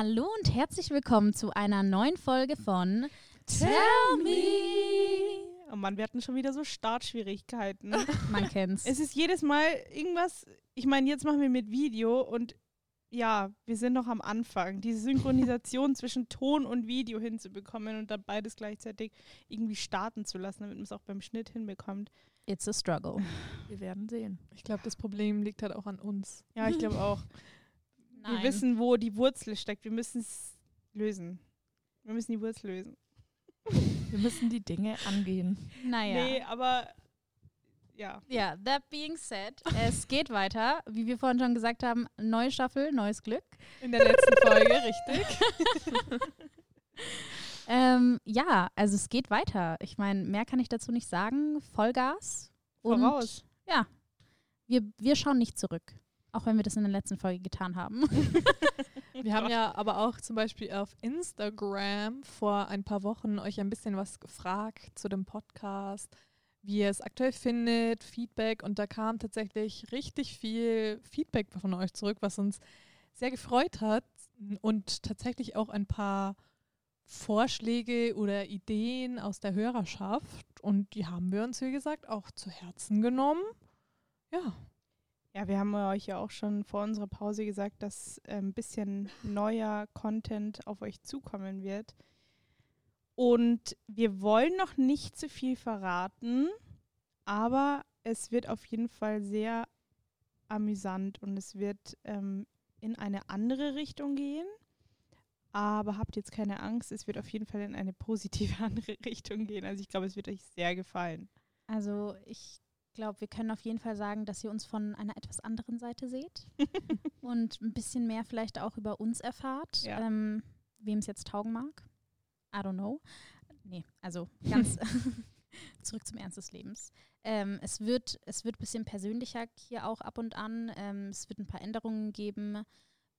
Hallo und herzlich willkommen zu einer neuen Folge von Tell Me. Oh Mann, wir hatten schon wieder so Startschwierigkeiten. Man kennt's. es ist jedes Mal irgendwas, ich meine, jetzt machen wir mit Video und ja, wir sind noch am Anfang. Diese Synchronisation zwischen Ton und Video hinzubekommen und dann beides gleichzeitig irgendwie starten zu lassen, damit man es auch beim Schnitt hinbekommt. It's a struggle. Wir werden sehen. Ich glaube, das Problem liegt halt auch an uns. Ja, ich glaube auch. Nein. Wir wissen, wo die Wurzel steckt. Wir müssen es lösen. Wir müssen die Wurzel lösen. Wir müssen die Dinge angehen. Naja. Nee, aber ja. Ja, that being said, es geht weiter. Wie wir vorhin schon gesagt haben, neue Staffel, neues Glück. In der letzten Folge, richtig? Ähm, ja, also es geht weiter. Ich meine, mehr kann ich dazu nicht sagen. Vollgas. Und Voraus. Ja, wir, wir schauen nicht zurück. Auch wenn wir das in der letzten Folge getan haben. Wir haben ja aber auch zum Beispiel auf Instagram vor ein paar Wochen euch ein bisschen was gefragt zu dem Podcast, wie ihr es aktuell findet, Feedback. Und da kam tatsächlich richtig viel Feedback von euch zurück, was uns sehr gefreut hat. Und tatsächlich auch ein paar Vorschläge oder Ideen aus der Hörerschaft. Und die haben wir uns, wie gesagt, auch zu Herzen genommen. Ja, Ja, wir haben euch ja auch schon vor unserer Pause gesagt, dass äh, ein bisschen neuer Content auf euch zukommen wird. Und wir wollen noch nicht zu viel verraten, aber es wird auf jeden Fall sehr amüsant und es wird ähm, in eine andere Richtung gehen. Aber habt jetzt keine Angst, es wird auf jeden Fall in eine positive andere Richtung gehen. Also ich glaube, es wird euch sehr gefallen. Also ich glaube, wir können auf jeden Fall sagen, dass ihr uns von einer etwas anderen Seite seht und ein bisschen mehr vielleicht auch über uns erfahrt, Ja. ähm, wem es jetzt taugen mag. I don't know. Nee, also ganz zurück zum Ernst des Lebens. Ähm, es wird es wird ein bisschen persönlicher hier auch ab und an. Ähm, es wird ein paar Änderungen geben.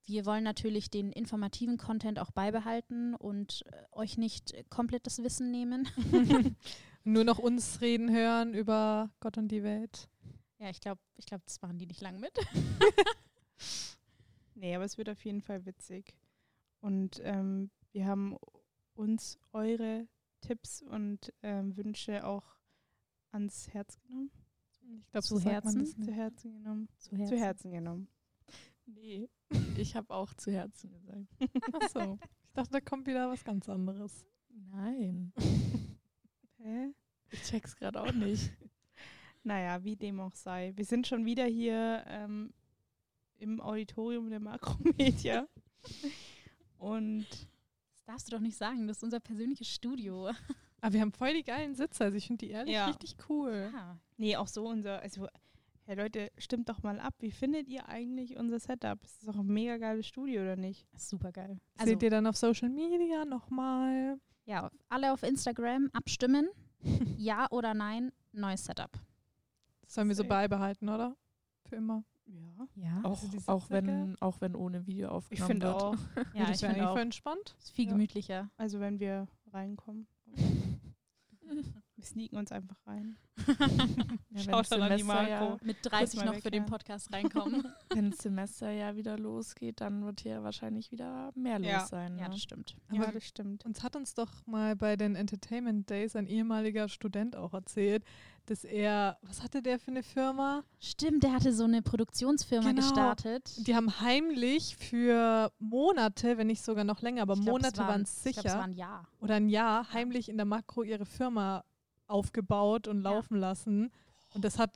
Wir wollen natürlich den informativen Content auch beibehalten und äh, euch nicht komplett das Wissen nehmen. nur noch uns reden hören über Gott und die Welt. Ja, ich glaube, ich glaub, das machen die nicht lang mit. Nee, aber es wird auf jeden Fall witzig. Und ähm, wir haben uns eure Tipps und ähm, Wünsche auch ans Herz genommen. Ich glaube, Zu so sagt man Herzen? Zu. Herzen genommen. Zu Zu Herzen genommen. Nee, ich habe auch zu Herzen gesagt. Ach so. Ich dachte, da kommt wieder was ganz anderes. Nein, Hä? ich check's gerade auch nicht. Naja, wie dem auch sei. Wir sind schon wieder hier ähm, im Auditorium der Makromedia. und Das darfst du doch nicht sagen. Das ist unser persönliches Studio. Aber wir haben voll die geilen Sitze. Also ich finde die ehrlich Ja. richtig cool. Ja. nee, auch so unser, also hey Leute, stimmt doch mal ab. Wie findet ihr eigentlich unser Setup? Es ist doch ein mega geiles Studio, oder nicht? Super geil. Also, Seht ihr dann auf Social Media nochmal? Ja, alle auf Instagram abstimmen. ja oder nein, neues Setup. Das sollen wir so beibehalten, oder? Für immer. Ja. Ja. Auch, die auch, wenn, auch wenn ohne Video Ich aufgenommen finde wird. auch. Ja, das ich wäre finde auch. entspannt. Ist viel Ja. gemütlicher. Also wenn wir reinkommen. Wir sneaken uns einfach rein. Ja, Schaut dann an die Semester ja, Marco. Mit 30 mal noch für den ja. Podcast reinkommen. wenn das Semester ja wieder losgeht, dann wird hier wahrscheinlich wieder mehr Ja. los sein. ja, ne? das stimmt. Ja, Aber das stimmt. uns hat uns doch mal bei den Entertainment Days ein ehemaliger Student auch erzählt, dass er, was hatte der für eine Firma? Stimmt, der hatte so eine Produktionsfirma Genau. gestartet. Die haben heimlich für Monate, wenn nicht sogar noch länger, aber glaub, Monate waren es Ich glaube, es war sicher, ein Jahr. oder ein Jahr heimlich in der Makro ihre Firma aufgebaut und Ja. laufen lassen. Und das hat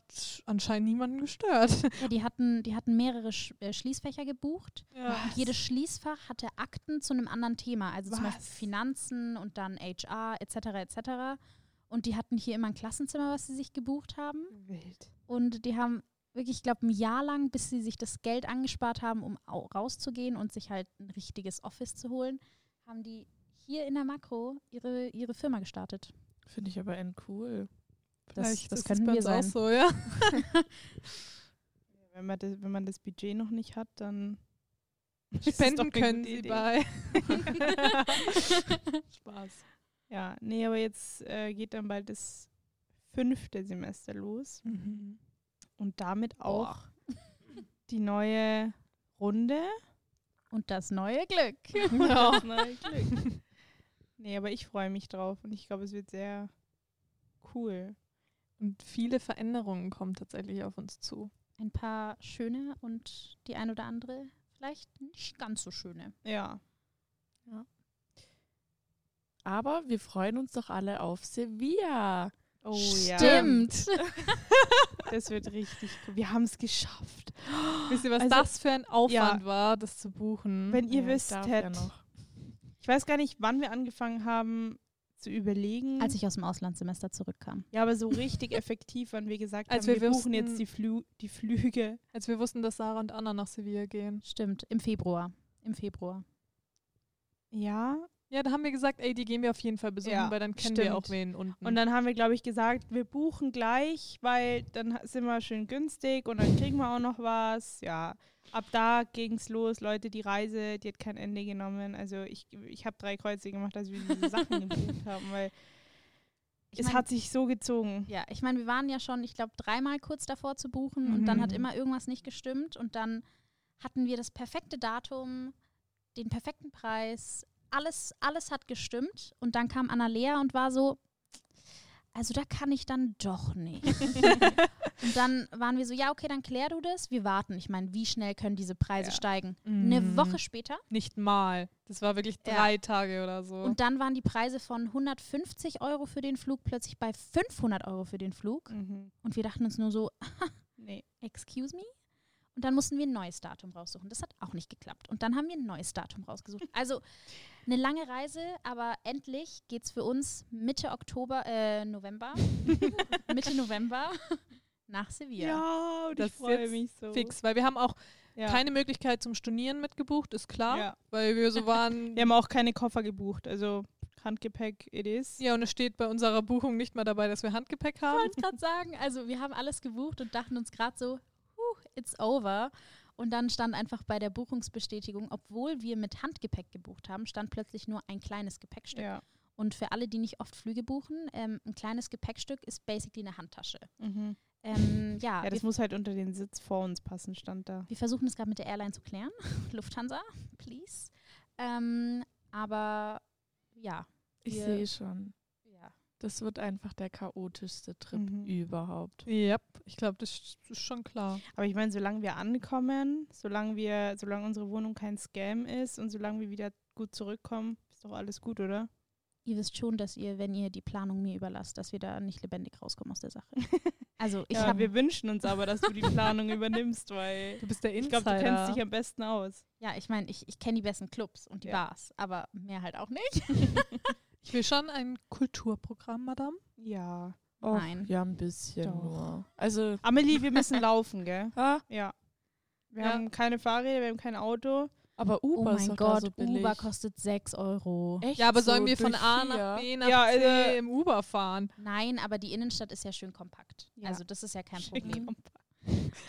anscheinend niemanden gestört. Ja, die hatten, die hatten mehrere Sch äh, Schließfächer gebucht. Ja. Und jedes Schließfach hatte Akten zu einem anderen Thema. Also zum Beispiel Was? Finanzen und dann HR etc. etc. Und die hatten hier immer ein Klassenzimmer, was sie sich gebucht haben. Wild. Und die haben wirklich, ich glaube, ein Jahr lang, bis sie sich das Geld angespart haben, um au- rauszugehen und sich halt ein richtiges Office zu holen, haben die hier in der Makro ihre, ihre Firma gestartet. Finde ich aber end cool. Das, Vielleicht das können bei wir sein. auch so, ja. Wenn man, das, wenn man das Budget noch nicht hat, dann das Spenden können sie Idee. bei. Spaß. Ja, nee, aber jetzt äh, geht dann bald das fünfte Semester los Mhm. und damit auch die neue Runde. Und das neue Glück. Ja. Das neue Glück. Nee, aber ich freue mich drauf und ich glaube, es wird sehr cool. Und viele Veränderungen kommen tatsächlich auf uns zu. Ein paar schöne und die ein oder andere vielleicht nicht ganz so schöne. Ja. Aber wir freuen uns doch alle auf Sevilla. Oh ja. Stimmt. Das wird richtig cool. Wir haben es geschafft. Wisst ihr, was Also, das für ein Aufwand war, das zu buchen? Wenn ihr Ja, wisst, Ted, ja noch. Ich weiß gar nicht, wann wir angefangen haben zu überlegen. Als ich aus dem Auslandssemester zurückkam. ja, aber so richtig effektiv, wann wir gesagt Als haben, wir, wir buchen wussten- jetzt die, Flü die Flüge. Als wir wussten, dass Sarah und Anna nach Sevilla gehen. Stimmt, im Februar. Im Februar. Ja. Ja, da haben wir gesagt, ey, die gehen wir auf jeden Fall besuchen, Ja, weil dann kennen wir auch stimmt. wen unten. Und dann haben wir, glaube ich, gesagt, wir buchen gleich, weil dann sind wir schön günstig und dann kriegen wir auch noch was. Ja, ab da ging es los. Leute, die Reise, die hat kein Ende genommen. Also ich, ich habe drei Kreuze gemacht, als wir diese Sachen gebucht haben, weil Ich es mein- hat sich so gezogen. Ja, ich meine, wir waren ja schon, ich glaube, dreimal kurz davor zu buchen und dann hat Mhm. immer irgendwas nicht gestimmt und dann hatten wir das perfekte Datum, den perfekten Preis, alles, alles hat gestimmt und dann kam Annalea und war so, also da kann ich dann doch nicht. und dann waren wir so, ja, okay, dann klär du das, wir warten. Ich meine, wie schnell können diese Preise Ja. steigen? Eine Mhm. Woche später Nicht mal. Das war wirklich Ja. drei Tage oder so. und dann waren die Preise von 150 Euro für den Flug plötzlich bei 500 Euro für den Flug Mhm. und wir dachten uns nur so, Nee. excuse me? Und dann mussten wir ein neues Datum raussuchen. Das hat auch nicht geklappt. Und dann haben wir ein neues Datum rausgesucht. Also eine lange Reise, aber endlich geht es für uns Mitte Oktober, äh, November, Mitte November nach Sevilla. Ja, und Das ich ist freue mich so. Fix, weil wir haben auch Ja. keine Möglichkeit zum Stornieren mitgebucht, ist klar. Ja. Weil wir so waren. Wir haben auch keine Koffer gebucht, also Handgepäck it is. ja, und es steht bei unserer Buchung nicht mal dabei, dass wir Handgepäck haben. Ich wollte gerade sagen, also wir haben alles gebucht und dachten uns gerade so, it's over. Und dann stand einfach bei der Buchungsbestätigung, obwohl wir mit Handgepäck gebucht haben, stand plötzlich nur ein kleines Gepäckstück. Ja. Und für alle, die nicht oft Flüge buchen, ähm, ein kleines Gepäckstück ist basically eine Handtasche. Mhm. Ähm, ja, Ja, das muss halt unter den Sitz vor uns passen, stand da. wir versuchen es gerade mit der Airline zu klären. Lufthansa, please. Ähm, aber ja, Ich sehe schon. Das wird einfach der chaotischste Trip Mhm. überhaupt. Ja, ich glaube, das ist schon klar. Aber ich meine, solange wir ankommen, solange wir, solange unsere Wohnung kein Scam ist und solange wir wieder gut zurückkommen, ist doch alles gut, oder? Ihr wisst schon, dass ihr, wenn ihr die Planung mir überlasst, dass wir da nicht lebendig rauskommen aus der Sache. Also ich ja, wir wünschen uns aber, dass du die Planung übernimmst, weil Du bist der ich Insider. glaube, du kennst dich am besten aus. Ja, ich meine, ich, ich kenne die besten Clubs und die Ja. Bars, aber mehr halt auch nicht. ich will schon ein Kulturprogramm, Madame. Ja. Och, Nein. Ja, ein bisschen Doch. nur. Also, Amelie, wir müssen laufen, gell? ah, Ja. Wir Ja. haben keine Fahrräder, wir haben kein Auto. aber Oh Uber ist mein Gott, so billig. Uber kostet 6 Euro. Echt Ja, aber so sollen wir von A nach B nach Ja, C also- im Uber fahren? Nein, aber die Innenstadt ist ja schön kompakt. Ja. Also das ist ja kein Schön Problem.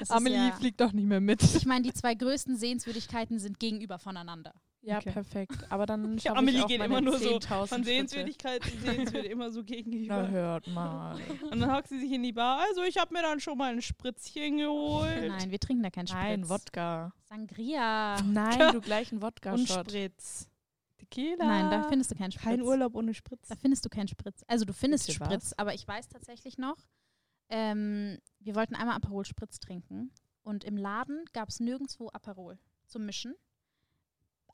Amelie ja, fliegt doch nicht mehr mit. ich meine, die zwei größten Sehenswürdigkeiten sind gegenüber voneinander. Ja, Okay. perfekt. Aber dann schaffe Amelie ich auch geht immer nur so 10.000 Von Schritte. Sehenswürdigkeit zu Sehenswürdigkeit immer so Na, gegenüber. hört mal. Und dann hockt sie sich in die Bar. Also ich habe mir dann schon mal ein Spritzchen geholt. Nein, wir trinken da keinen Spritz. Nein, Wodka. Sangria. Nein, du gleich einen Und Wodka-Shot. Spritz. Tequila. Nein, da findest du keinen Spritz. Kein Urlaub ohne Spritz. Da findest du keinen Spritz. Also du findest Spritz, was? aber ich weiß tatsächlich noch, ähm, wir wollten einmal Aperol Spritz trinken und im Laden gab es nirgendwo Aperol zum Mischen.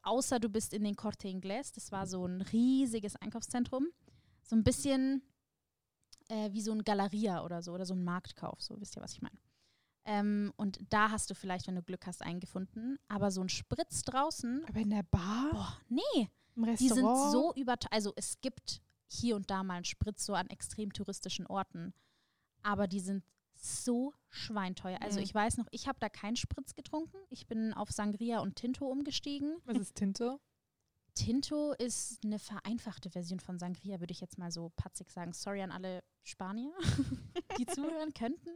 Außer du bist in den Corte Inglés, das war so ein riesiges Einkaufszentrum. So ein bisschen äh, wie so ein Galeria oder so oder so ein Marktkauf, so wisst ihr, was ich meine. Ähm, und da hast du vielleicht, wenn du Glück hast, eingefunden. Aber so ein Spritz draußen, Aber in der Bar? boah, nee, Im die sind Restaurant? so über, also es gibt hier und da mal einen Spritz so an extrem touristischen Orten, aber die sind so schweinteuer. Also Mhm. ich weiß noch, ich habe da keinen Spritz getrunken. Ich bin auf Sangria und Tinto umgestiegen. Was ist Tinte? Tinto ist eine vereinfachte Version von Sangria, würde ich jetzt mal so patzig sagen. Sorry an alle Spanier, die zuhören könnten.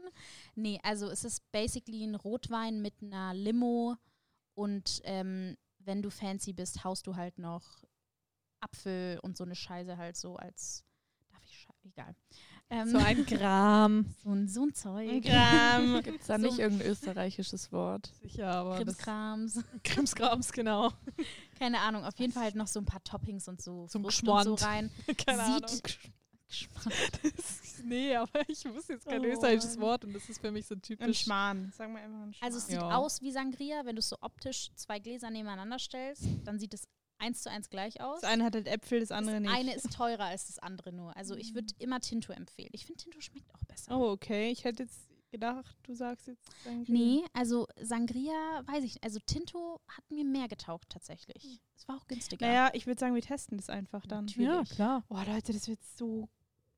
Nee, also es ist basically ein Rotwein mit einer Limo und ähm, wenn du fancy bist, haust du halt noch Apfel und so eine Scheiße halt so als, darf ich Scheiße? egal. Ähm, So ein Gram. so ein, so ein Zeug. Gramm. Gibt es da So- nicht irgendein österreichisches Wort? Sicher, aber Krimskrams. Krimskrams, genau. Keine Ahnung, auf jeden Fall halt noch so ein paar Toppings und so Zum Frust und so rein. Keine Sieht- Ahnung. Ist, nee, aber ich wusste jetzt kein Oh österreichisches. Wort und das ist für mich so Ein typisch. Schmarrn. Sagen wir einfach ein Schmarrn. Also es sieht Ja. aus wie Sangria, wenn du so optisch zwei Gläser nebeneinander stellst, dann sieht es eins zu eins gleich aus. das eine hat halt Äpfel, das andere das nicht. eine ist teurer als das andere nur. Also ich würde immer Tinto empfehlen. Ich finde Tinto schmeckt auch besser. oh, okay. Ich hätte jetzt gedacht, du sagst jetzt Sangria. Nee, also Sangria, weiß ich nicht. Also Tinto hat mir mehr getaugt tatsächlich. Es war auch günstiger. Naja, ich würde sagen, wir testen das einfach dann. Natürlich. Ja, klar. Oh, Leute, das wird so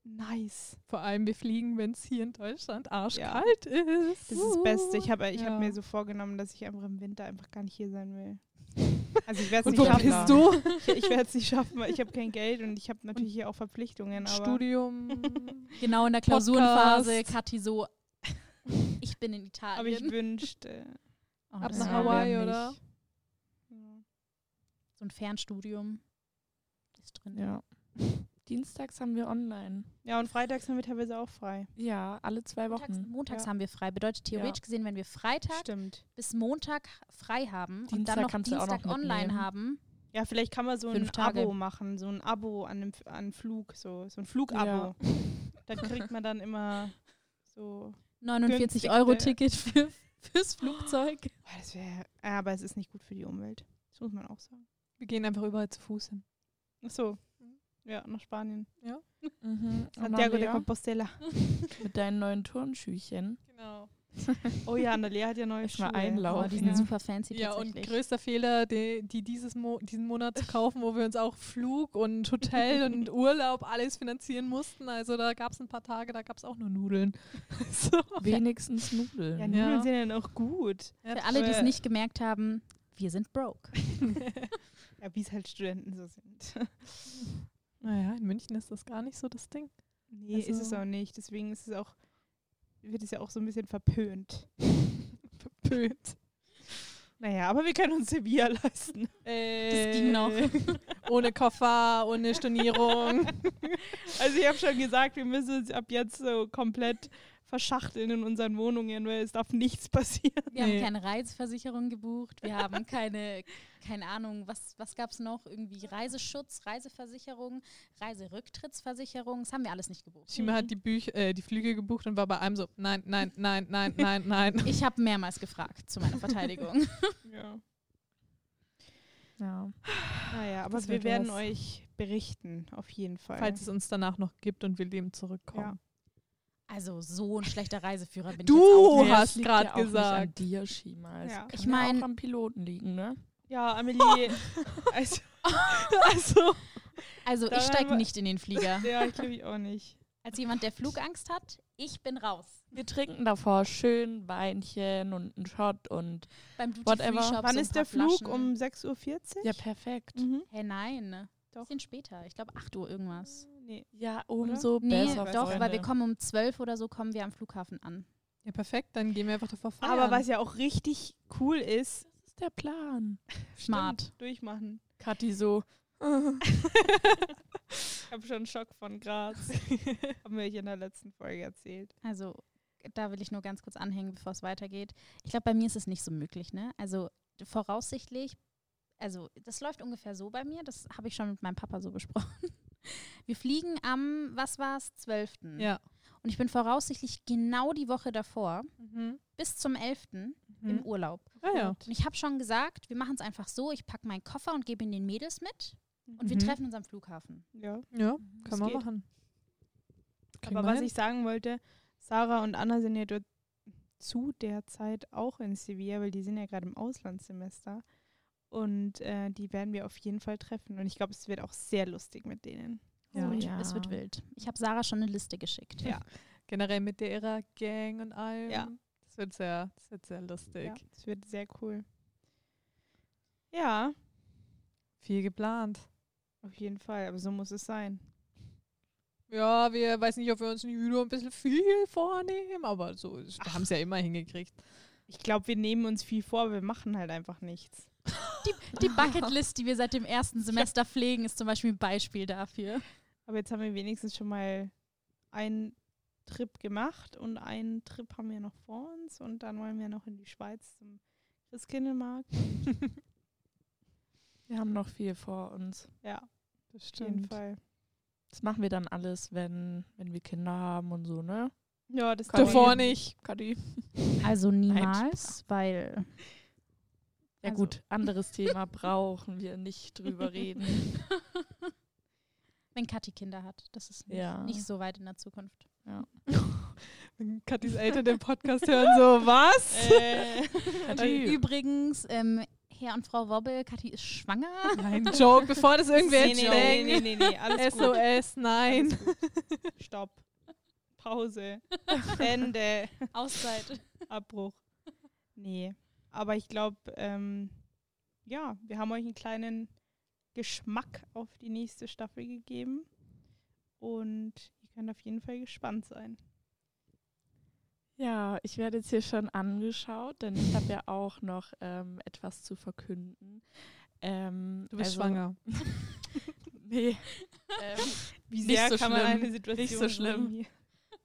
nice. Vor allem wir fliegen, wenn es hier in Deutschland Ja. arschkalt ist. Das ist das Beste. Ich habe ich Ja. hab mir so vorgenommen, dass ich einfach im Winter einfach gar nicht hier sein will. Also ich werde es Und nicht wo schaffen. bist du? Ich, ich werde es nicht schaffen, weil ich habe kein Geld und ich habe natürlich hier auch Verpflichtungen. Aber Studium. Genau in der Klausurenphase, Kathi so, ich bin in Italien. aber ich wünschte. Oh, Ab das nach Hawaii, oder? So ein Fernstudium ist drin. Ja. Dienstags haben wir online. Ja, und freitags haben wir teilweise auch frei. Ja, alle zwei Montags, Wochen. montags Ja. haben wir frei. Bedeutet theoretisch gesehen, wenn wir Freitag Stimmt. bis Montag frei haben und Dienstag dann noch kannst du auch noch Dienstag online mitnehmen. haben, Ja, vielleicht kann man so Fünf ein Tage. Abo machen, so ein Abo an einem an Flug, so, so ein Flugabo. Ja. Dann kriegt man dann immer so. 49 Günstigste- Euro Ticket für, fürs Flugzeug. Boah, das wäre. Aber es ist nicht gut für die Umwelt. Das muss man auch sagen. Wir gehen einfach überall zu Fuß hin. Ach so. Ja, nach Spanien. Mhm. Santiago de Compostela. mit deinen neuen Turnschüchen. Genau. Oh ja, Annalea hat ja neue Erst mal Schuhe. einlaufen. Oh, die sind Ja. super fancy Ja, und größter Fehler, die, die dieses Mo diesen Monat zu kaufen, wo wir uns auch Flug und Hotel und Urlaub alles finanzieren mussten. Also da gab es ein paar Tage, da gab es auch nur Nudeln. so. Wenigstens Nudeln. Ja, Ja. Nudeln sind ja noch gut. Für alle, die es nicht gemerkt haben, wir sind broke. Ja, wie es halt Studenten so sind. München ist das gar nicht so das Ding. Nee, ist es Also- auch nicht. Deswegen ist es auch, wird es ja auch so ein bisschen verpönt. Verpönt. Naja, aber wir können uns Sevilla leisten. Das ging noch. ohne Koffer, ohne Stornierung. Also ich habe schon gesagt, wir müssen uns ab jetzt so komplett verschachteln in unseren Wohnungen, weil es darf nichts passieren. Wir Nee. haben keine Reiseversicherung gebucht, wir haben keine, keine Ahnung, was, was gab es noch? Irgendwie Reiseschutz, Reiseversicherung, Reiserücktrittsversicherung, das haben wir alles nicht gebucht. Shima hat die, Büch äh, die Flüge gebucht und war bei einem so, nein, nein, nein, nein, nein, nein. Ich habe mehrmals gefragt zu meiner Verteidigung. Ja. Ja. Naja, aber wir werden was. euch berichten, auf jeden Fall. Falls es uns danach noch gibt und wir leben zurückkommen. Ja. Also so ein schlechter Reiseführer bin Du ich jetzt auch Oh, nicht. hast grad ja auch Nicht gesagt. an dir, Shima. Es Ja. kann Ich ja mein- auch am Piloten liegen, ne? ja, Amelie. also, Also, Also Da ich steige nicht in den Flieger. ja, ich glaube ich auch nicht. Als jemand, der Flugangst hat, ich bin raus. Wir trinken davor schön Weinchen und einen Shot und Beim Duty Whatever. Free Shop Wann ein ist der Flug? Flaschen. Um 6.40 Uhr? ja, perfekt. Mhm. Hä, nein. Doch. Bisschen später. Ich glaube 8 Uhr irgendwas. Nee. Ja, umso Nee, besser. doch, weil wir kommen um 12 oder so kommen wir am Flughafen an. ja, perfekt, dann gehen wir einfach davor feiern. Aber was ja auch richtig cool ist, Das ist der Plan. Smart. stimmt, durchmachen. Kathi so. Ich habe schon einen Schock von Graz. Haben wir euch in der letzten Folge erzählt. Also, da will ich nur ganz kurz anhängen, bevor es weitergeht. Ich glaube, bei mir ist es nicht so möglich, ne? Also, voraussichtlich, also, das läuft ungefähr so bei mir, das habe ich schon mit meinem Papa so besprochen. Wir fliegen am, was war es, 12. ja. Und ich bin voraussichtlich genau die Woche davor, Mhm. bis zum 11. im Mhm. Urlaub. Ah, ja. Und ich habe schon gesagt, wir machen es einfach so, ich packe meinen Koffer und gebe ihn den Mädels mit und wir Mhm. treffen uns am Flughafen. Ja. Ja, Das kann man geht. machen. Kriegen Aber was hin. ich sagen wollte, Sarah und Anna sind ja dort zu der Zeit auch in Sevilla, weil die sind ja gerade im Auslandssemester. Und äh, die werden wir auf jeden Fall treffen. Und ich glaube, es wird auch sehr lustig mit denen. Ja. Es, wird, ja. es wird wild. Ich habe Sarah schon eine Liste geschickt. Ja. Generell mit der ihrer Gang und allem. Ja. Das wird sehr, das wird sehr lustig. Ja, das wird sehr cool. Ja, Viel geplant. auf jeden Fall. Aber so muss es sein. Ja, wir weiß nicht, ob wir uns nicht wieder ein bisschen viel vornehmen, aber so, wir haben es ja immer hingekriegt. Ich glaube, wir nehmen uns viel vor, aber wir machen halt einfach nichts. Die Bucketlist, die wir seit dem ersten Semester pflegen, ist zum Beispiel ein Beispiel dafür. Aber jetzt haben wir wenigstens schon mal einen Trip gemacht und einen Trip haben wir noch vor uns und dann wollen wir noch in die Schweiz zum Christkindlmarkt. Wir haben noch viel vor uns. Ja, Das auf jeden Fall. Das machen wir dann alles, wenn, wenn wir Kinder haben und so, ne? Ja, das Davor nicht. Kadi. Also niemals, weil Ja Also- gut, anderes Thema brauchen wir nicht drüber reden. wenn Kathi Kinder hat, das ist nicht, Ja. nicht so weit in der Zukunft. Wenn Kathis Eltern den Podcast hören, so, was? Äh, Kathi. Übrigens, ähm, Herr und Frau Wobbel, Kathi ist schwanger. Nein, Joke, bevor das irgendwer nee, jetzt nee, nee, denkt. nee, nee, nee, alles gut. SOS, nein. Alles gut. Stopp. Pause. Ende. Auszeit. Abbruch. Nee. Aber ich glaube, ähm, ja, wir haben euch einen kleinen Geschmack auf die nächste Staffel gegeben. Und ihr könnt auf jeden Fall gespannt sein. Ja, ich werde jetzt hier schon angeschaut, denn ich habe ja auch noch ähm, etwas zu verkünden. Ähm, Du bist also- schwanger. Nee. ähm, Wie Nicht sehr so kann man schlimm. eine Situation Nicht so schlimm.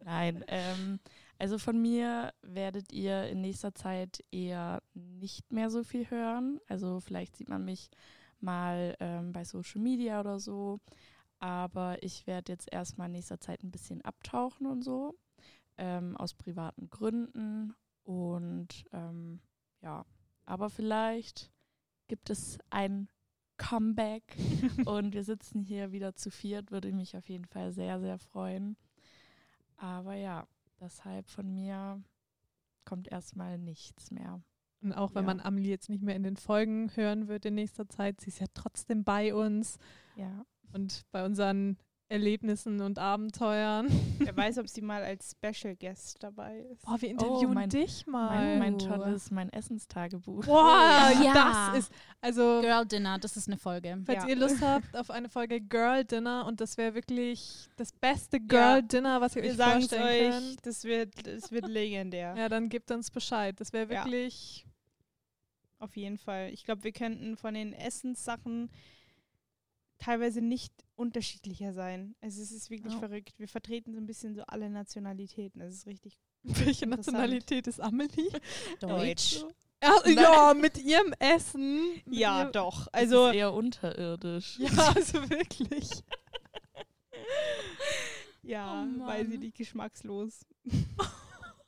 Nein, ähm, also von mir werdet ihr in nächster Zeit eher nicht mehr so viel hören. Also vielleicht sieht man mich mal ähm, bei Social Media oder so. Aber ich werde jetzt erstmal in nächster Zeit ein bisschen abtauchen und so. Ähm, aus privaten Gründen. Und ähm, ja, aber vielleicht gibt es ein Comeback und wir sitzen hier wieder zu viert. Würde mich auf jeden Fall sehr, sehr freuen. Aber ja, deshalb von mir kommt erstmal nichts mehr. Und auch wenn Ja. man Amelie jetzt nicht mehr in den Folgen hören wird in nächster Zeit, sie ist ja trotzdem bei uns Ja. und bei unseren Erlebnissen und Abenteuern. Wer weiß, ob sie mal als Special Guest dabei ist. Boah, wir Oh, interviewen mein- dich mal. Mein, mein Oh. tolles, mein Essenstagebuch. Boah, Ja. das ist, also, Girl Dinner, das ist eine Folge. falls Ja. ihr Lust habt auf eine Folge Girl Dinner und das wäre wirklich das beste Girl Dinner, was ihr Wir euch sagen es vorstellen euch, könnt. das wird, das wird legendär. Ja, dann gebt uns Bescheid. Das wäre Ja. wirklich, Auf jeden Fall. Ich glaube, wir könnten von den Essenssachen teilweise nicht unterschiedlicher sein. Also es ist wirklich Ja. verrückt. Wir vertreten so ein bisschen so alle Nationalitäten. Das ist richtig welche. Nationalität ist Amelie? Deutsch. Ja, ja, mit ihrem Essen. Mit Ja, ihrem- doch. Also Also eher unterirdisch. Ja, also wirklich. ja, Oh weil sie nicht geschmackslos.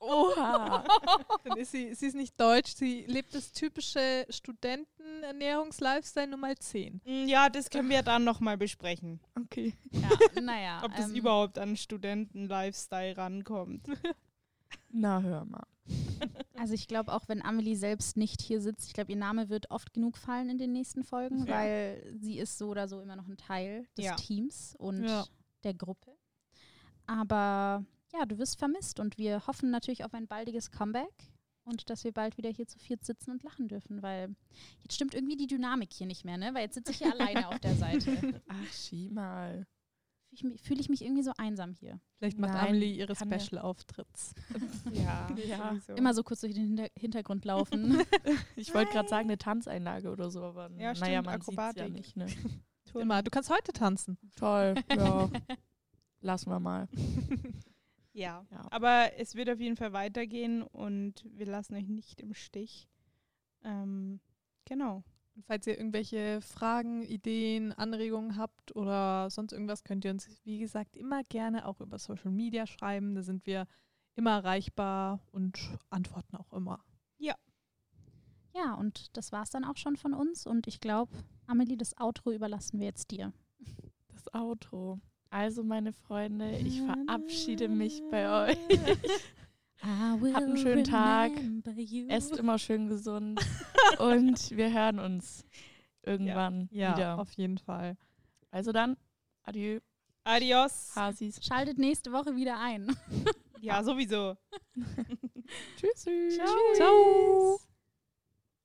Oha. Dann ist sie, sie ist nicht deutsch, sie lebt das typische Studentenernährungs-Lifestyle Nummer 10. Mm, Ja, das können wir dann nochmal besprechen. Okay. Ja, naja. Ob das ähm, überhaupt an Studenten-Lifestyle rankommt. Na, hör mal. Also ich glaube auch, wenn Amelie selbst nicht hier sitzt, ich glaube, ihr Name wird oft genug fallen in den nächsten Folgen, Ja. weil sie ist so oder so immer noch ein Teil des Ja. Teams und Ja. der Gruppe. Aber ja, du wirst vermisst und wir hoffen natürlich auf ein baldiges Comeback und dass wir bald wieder hier zu viert sitzen und lachen dürfen, weil jetzt stimmt irgendwie die Dynamik hier nicht mehr, ne? Weil jetzt sitze ich hier alleine auf der Seite. Ach, schieb mal. Fühle ich, mich- fühl ich mich irgendwie so einsam hier. Vielleicht macht Nein, Amelie ihre. Special-Auftritts. Ja, Ja. sowieso. Immer so kurz durch den Hinter Hintergrund laufen. Ich wollte gerade sagen, eine Tanzeinlage oder so, aber Ja, naja, stimmt, man sieht's ja Akrobatik. nicht. Ne? Immer. Du kannst heute tanzen. Toll, ja. Lassen wir mal. Ja. Ja. Aber es wird auf jeden Fall weitergehen und wir lassen euch nicht im Stich. Ähm, genau. Und falls ihr irgendwelche Fragen, Ideen, Anregungen habt oder sonst irgendwas, könnt ihr uns, wie gesagt, immer gerne auch über Social Media schreiben. Da sind wir immer erreichbar und antworten auch immer. Ja, und das war's dann auch schon von uns. Und ich glaube, Amelie, das Outro überlassen wir jetzt dir. Das Outro. Also, meine Freunde, ich verabschiede mich bei euch. Habt einen schönen Tag. Esst immer schön gesund. Und wir hören uns irgendwann Ja, wieder. auf jeden Fall. Also dann, adieu, Adios. Hasis. Schaltet nächste Woche wieder ein. Ja, sowieso. Tschüssi. Ciao.